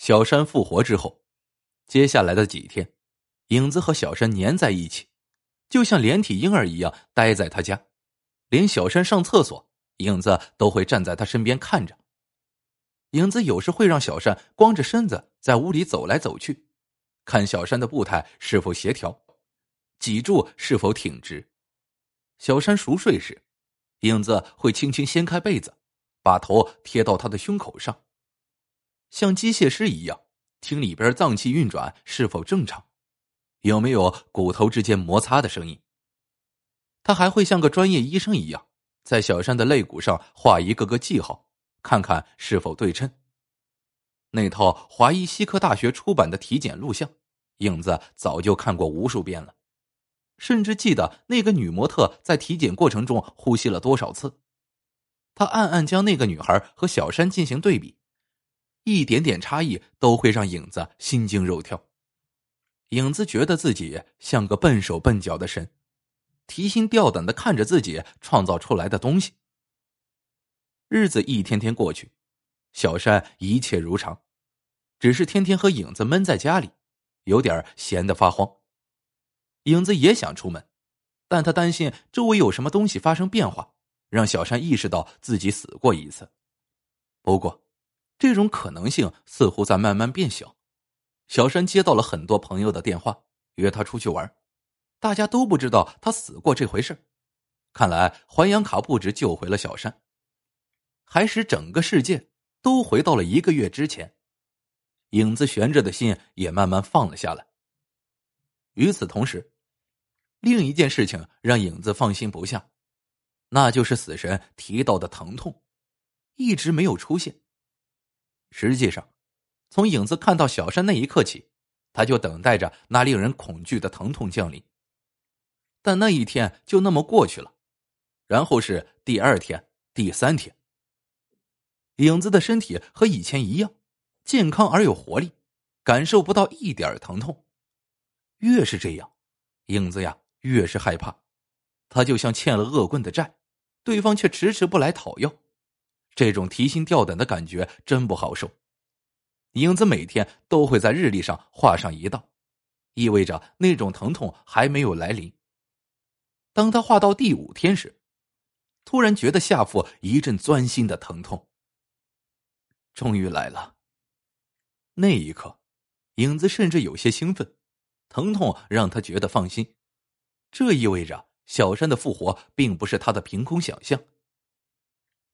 小山复活之后，接下来的几天，影子和小山粘在一起，就像连体婴儿一样待在他家。连小山上厕所，影子都会站在他身边看着。影子有时会让小山光着身子在屋里走来走去，看小山的步态是否协调，脊柱是否挺直。小山熟睡时，影子会轻轻掀开被子，把头贴到他的胸口上，像机械师一样听里边脏器运转是否正常，有没有骨头之间摩擦的声音。他还会像个专业医生一样，在小山的肋骨上画一个个记号，看看是否对称。那套华医西科大学出版的体检录像，影子早就看过无数遍了，甚至记得那个女模特在体检过程中呼吸了多少次。他暗暗将那个女孩和小山进行对比，一点点差异都会让影子心惊肉跳。影子觉得自己像个笨手笨脚的神。提心吊胆的看着自己创造出来的东西。日子一天天过去，小山一切如常，只是天天和影子闷在家里，有点闲得发慌。影子也想出门，但他担心周围有什么东西发生变化，让小山意识到自己死过一次。不过，这种可能性似乎在慢慢变小。小山接到了很多朋友的电话，约他出去玩。大家都不知道他死过这回事，看来还阳卡不止救回了小山，还使整个世界都回到了一个月之前。影子悬着的心也慢慢放了下来。与此同时，另一件事情让影子放心不下，那就是死神提到的疼痛，一直没有出现。实际上，从影子看到小山那一刻起，他就等待着那令人恐惧的疼痛降临。但那一天就那么过去了，然后是第二天、第三天。影子的身体和以前一样，健康而有活力，感受不到一点疼痛。越是这样，影子呀越是害怕。他就像欠了恶棍的债，对方却迟迟不来讨要，这种提心吊胆的感觉真不好受。影子每天都会在日历上画上一道，意味着那种疼痛还没有来临。当他画到第五天时，突然觉得下腹一阵钻心的疼痛。终于来了。那一刻，影子甚至有些兴奋，疼痛让他觉得放心，这意味着小山的复活并不是他的凭空想象。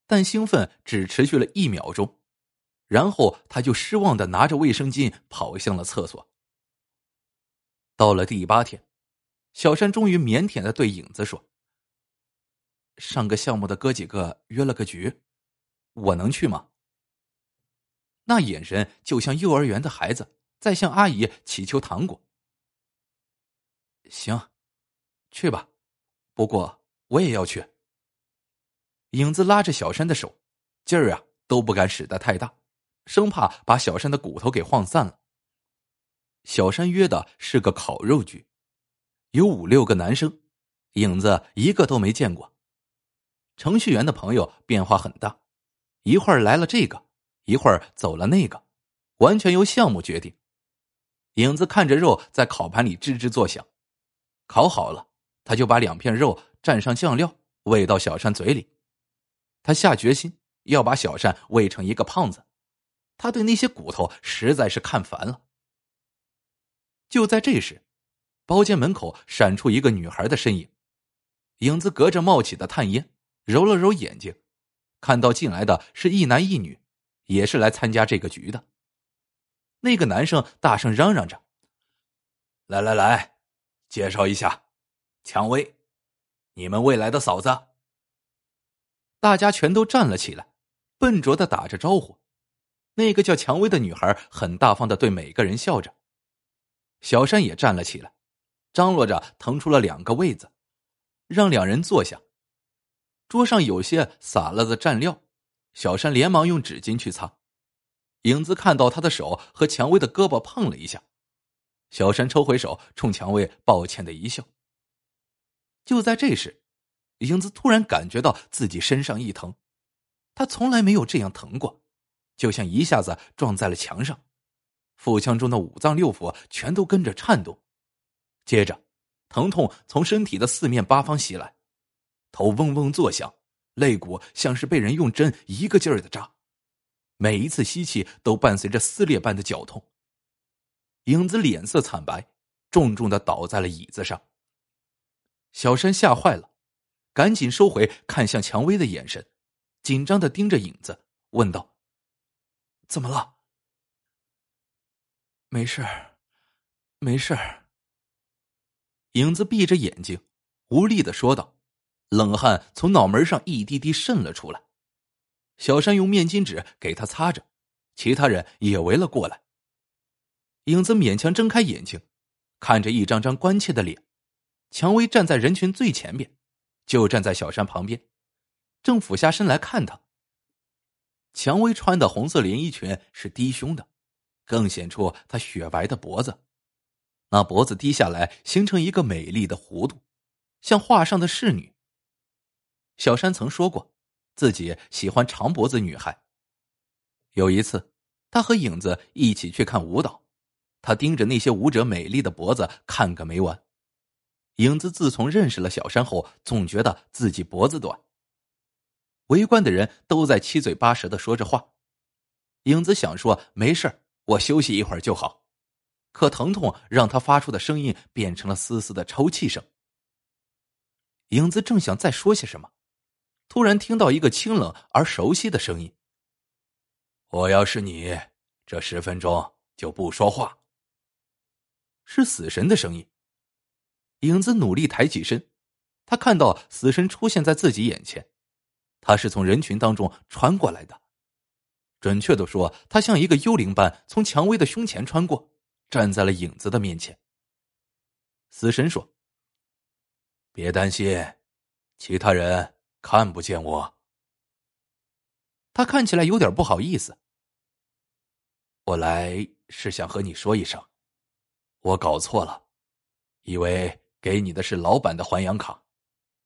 但兴奋只持续了一秒钟，然后他就失望的拿着卫生巾跑向了厕所。到了第八天。小山终于腼腆的对影子说：“上个项目的哥几个约了个局，我能去吗？”那眼神就像幼儿园的孩子在向阿姨乞求糖果。行，去吧，不过我也要去。影子拉着小山的手，劲儿啊都不敢使得太大，生怕把小山的骨头给晃散了。小山约的是个烤肉局。有五六个男生，影子一个都没见过。程序员的朋友变化很大，一会儿来了这个，一会儿走了那个，完全由项目决定。影子看着肉在烤盘里吱吱作响，烤好了，他就把两片肉蘸上酱料喂到小山嘴里。他下决心要把小善喂成一个胖子，他对那些骨头实在是看烦了。就在这时。包间门口闪出一个女孩的身影，影子隔着冒起的炭烟，揉了揉眼睛，看到进来的是一男一女，也是来参加这个局的。那个男生大声嚷嚷着：“来来来，介绍一下，蔷薇，你们未来的嫂子。”大家全都站了起来，笨拙的打着招呼。那个叫蔷薇的女孩很大方的对每个人笑着。小山也站了起来。张罗着腾出了两个位子，让两人坐下。桌上有些洒了的蘸料，小山连忙用纸巾去擦。影子看到他的手和蔷薇的胳膊碰了一下，小山抽回手，冲蔷薇抱歉的一笑。就在这时，影子突然感觉到自己身上一疼，他从来没有这样疼过，就像一下子撞在了墙上，腹腔中的五脏六腑全都跟着颤动。接着，疼痛从身体的四面八方袭来，头嗡嗡作响，肋骨像是被人用针一个劲儿的扎，每一次吸气都伴随着撕裂般的绞痛。影子脸色惨白，重重的倒在了椅子上。小山吓坏了，赶紧收回看向蔷薇的眼神，紧张的盯着影子，问道：“怎么了？”“没事没事影子闭着眼睛，无力的说道，冷汗从脑门上一滴滴渗了出来。小山用面巾纸给他擦着，其他人也围了过来。影子勉强睁开眼睛，看着一张张关切的脸。蔷薇站在人群最前边，就站在小山旁边，正俯下身来看他。蔷薇穿的红色连衣裙是低胸的，更显出她雪白的脖子。那脖子低下来，形成一个美丽的弧度，像画上的仕女。小山曾说过，自己喜欢长脖子女孩。有一次，他和影子一起去看舞蹈，他盯着那些舞者美丽的脖子看个没完。影子自从认识了小山后，总觉得自己脖子短。围观的人都在七嘴八舌的说着话。影子想说没事我休息一会儿就好，可疼痛让他发出的声音变成了丝丝的抽泣声。影子正想再说些什么，突然听到一个清冷而熟悉的声音：“我要是你，这十分钟就不说话。”是死神的声音。影子努力抬起身，他看到死神出现在自己眼前，他是从人群当中穿过来的。准确的说，他像一个幽灵般从蔷薇的胸前穿过，站在了影子的面前。死神说：“别担心，其他人看不见我。”他看起来有点不好意思。我来是想和你说一声，我搞错了，以为。给你的是老版的还阳卡，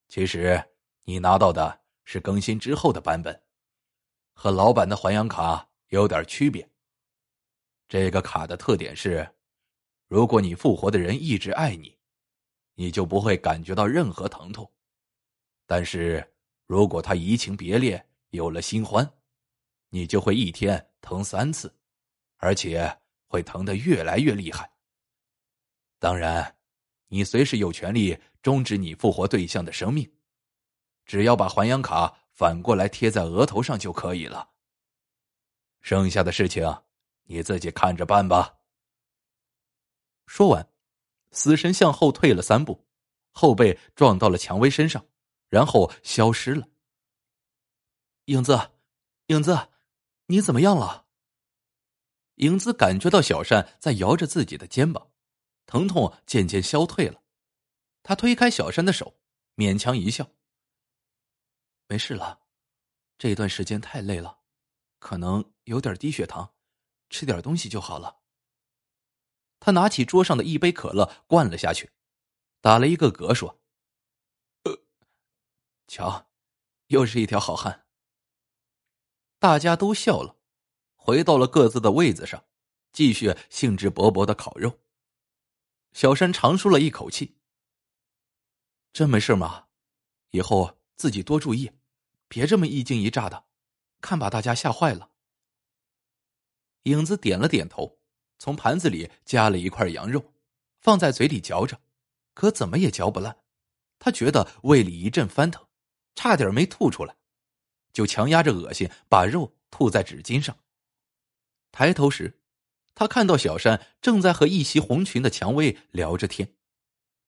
其实你拿到的是更新之后的版本，和老版的还阳卡有点区别。这个卡的特点是，如果你复活的人一直爱你，你就不会感觉到任何疼痛；但是如果他移情别恋，有了新欢，你就会一天疼三次，而且会疼得越来越厉害。当然。你随时有权利终止你复活对象的生命，只要把还阳卡反过来贴在额头上就可以了。剩下的事情你自己看着办吧。说完，死神向后退了三步，后背撞到了蔷薇身上，然后消失了。影子，影子，你怎么样了？影子感觉到小善在摇着自己的肩膀。疼痛渐渐消退了，他推开小山的手，勉强一笑：“没事了，这段时间太累了，可能有点低血糖，吃点东西就好了。”他拿起桌上的一杯可乐灌了下去，打了一个嗝，说：“呃，瞧，又是一条好汉。”大家都笑了，回到了各自的位子上，继续兴致勃勃的烤肉。小山长舒了一口气。真没事吗？以后自己多注意，别这么一惊一乍的，看把大家吓坏了。影子点了点头，从盘子里夹了一块羊肉，放在嘴里嚼着，可怎么也嚼不烂。他觉得胃里一阵翻腾，差点没吐出来，就强压着恶心把肉吐在纸巾上。抬头时。他看到小山正在和一袭红裙的蔷薇聊着天。